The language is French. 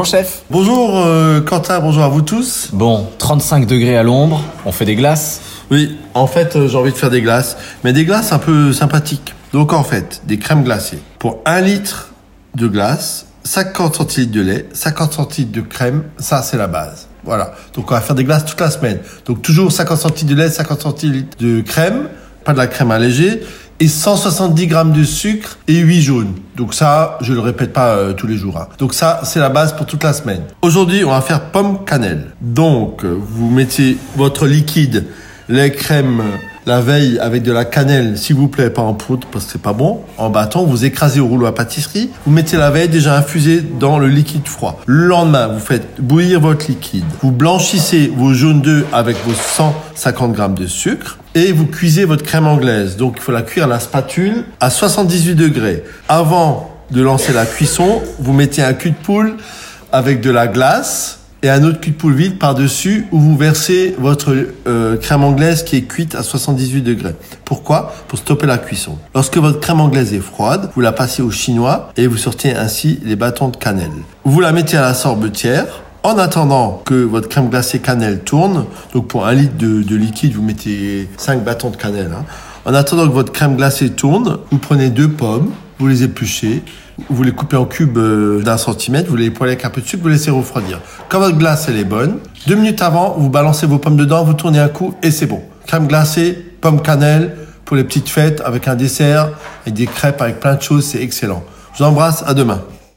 Bonjour chef. Bonjour euh, Quentin, bonjour à vous tous. Bon, 35 degrés à l'ombre, on fait des glaces. Oui, en fait euh, j'ai envie de faire des glaces, mais des glaces un peu sympathiques. Donc en fait, des crèmes glacées. Pour un litre de glace, 50 centilitres de lait, 50 centilitres de crème, ça c'est la base. Voilà. Donc on va faire des glaces toute la semaine. Donc toujours 50 centilitres de lait, 50 centilitres de crème, pas de la crème allégée, et 170 grammes de sucre et 8 jaunes. Donc ça, je le répète pas euh, tous les jours. hein. Donc ça, c'est la base pour toute la semaine. Aujourd'hui, on va faire pomme cannelle. Donc, euh, vous mettez votre liquide, lait crème, euh, la veille avec de la cannelle, s'il vous plaît, pas en poudre parce que c'est pas bon. En bâton, vous écrasez au rouleau à pâtisserie. Vous mettez la veille déjà infusée dans le liquide froid. Le lendemain, vous faites bouillir votre liquide. Vous blanchissez vos jaunes d'œufs avec vos 150 grammes de sucre et vous cuisez votre crème anglaise. Donc il faut la cuire à la spatule à 78 degrés. Avant de lancer la cuisson, vous mettez un cul de poule avec de la glace et un autre cul de poule vide par-dessus où vous versez votre euh, crème anglaise qui est cuite à 78 degrés. Pourquoi? Pour stopper la cuisson. Lorsque votre crème anglaise est froide, vous la passez au chinois et vous sortez ainsi les bâtons de cannelle. Vous la mettez à la sorbetière. En attendant que votre crème glacée cannelle tourne, donc pour un litre de, de liquide, vous mettez 5 bâtons de cannelle. hein. En attendant que votre crème glacée tourne, vous prenez deux pommes, vous les épluchez, vous les coupez en cubes euh, d'un centimètre, vous les poêlez avec un peu de sucre, vous laissez refroidir. Quand votre glace elle est bonne, deux minutes avant, vous balancez vos pommes dedans, vous tournez un coup et c'est bon. Crème glacée, pomme cannelle, pour les petites fêtes avec un dessert, avec des crêpes, avec plein de choses, c'est excellent. Je vous embrasse, à demain.